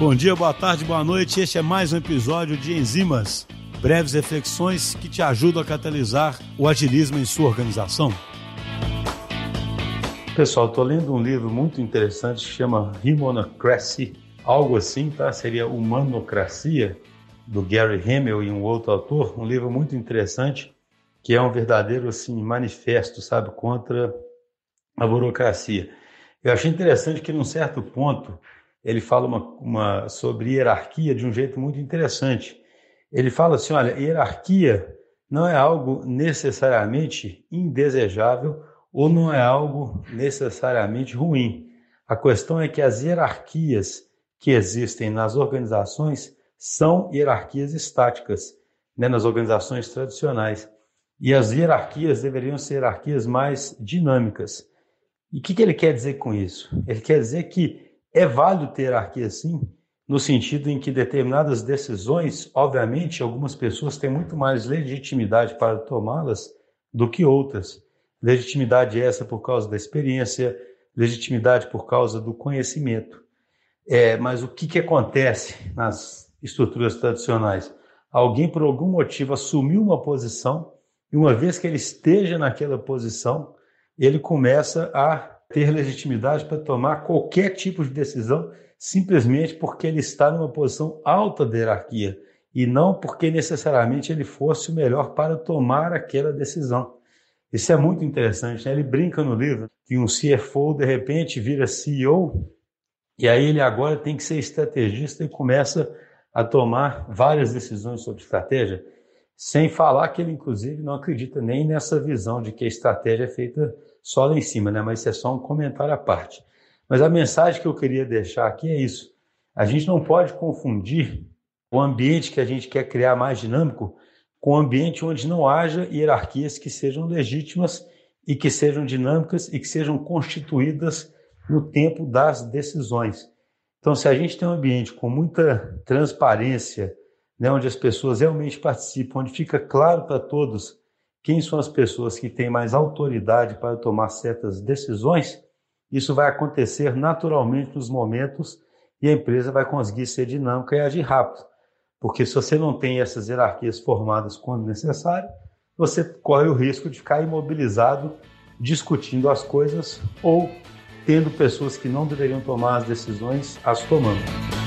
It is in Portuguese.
Bom dia, boa tarde, boa noite. Este é mais um episódio de Enzimas, breves reflexões que te ajudam a catalisar o agilismo em sua organização. Pessoal, estou lendo um livro muito interessante que chama Humanocracy, algo assim, tá? Seria Humanocracia, do Gary Hamel e um outro autor, um livro muito interessante que é um verdadeiro assim manifesto, sabe, contra a burocracia. Eu achei interessante que, num certo ponto, ele fala uma, uma, sobre hierarquia de um jeito muito interessante. Ele fala assim: olha, hierarquia não é algo necessariamente indesejável ou não é algo necessariamente ruim. A questão é que as hierarquias que existem nas organizações são hierarquias estáticas, né, nas organizações tradicionais. E as hierarquias deveriam ser hierarquias mais dinâmicas. E o que, que ele quer dizer com isso? Ele quer dizer que é válido ter hierarquia sim, no sentido em que determinadas decisões, obviamente, algumas pessoas têm muito mais legitimidade para tomá-las do que outras. Legitimidade essa por causa da experiência, legitimidade por causa do conhecimento. É, mas o que, que acontece nas estruturas tradicionais? Alguém, por algum motivo, assumiu uma posição e uma vez que ele esteja naquela posição, ele começa a ter legitimidade para tomar qualquer tipo de decisão, simplesmente porque ele está numa posição alta da hierarquia e não porque necessariamente ele fosse o melhor para tomar aquela decisão. Isso é muito interessante. Né? Ele brinca no livro que um CFO de repente vira CEO e aí ele agora tem que ser estrategista e começa a tomar várias decisões sobre estratégia. Sem falar que ele, inclusive, não acredita nem nessa visão de que a estratégia é feita só lá em cima, né? mas isso é só um comentário à parte. Mas a mensagem que eu queria deixar aqui é isso. A gente não pode confundir o ambiente que a gente quer criar mais dinâmico com um ambiente onde não haja hierarquias que sejam legítimas e que sejam dinâmicas e que sejam constituídas no tempo das decisões. Então, se a gente tem um ambiente com muita transparência, né, onde as pessoas realmente participam, onde fica claro para todos quem são as pessoas que têm mais autoridade para tomar certas decisões, isso vai acontecer naturalmente nos momentos e a empresa vai conseguir ser dinâmica e agir rápido. Porque se você não tem essas hierarquias formadas quando necessário, você corre o risco de ficar imobilizado discutindo as coisas ou tendo pessoas que não deveriam tomar as decisões as tomando.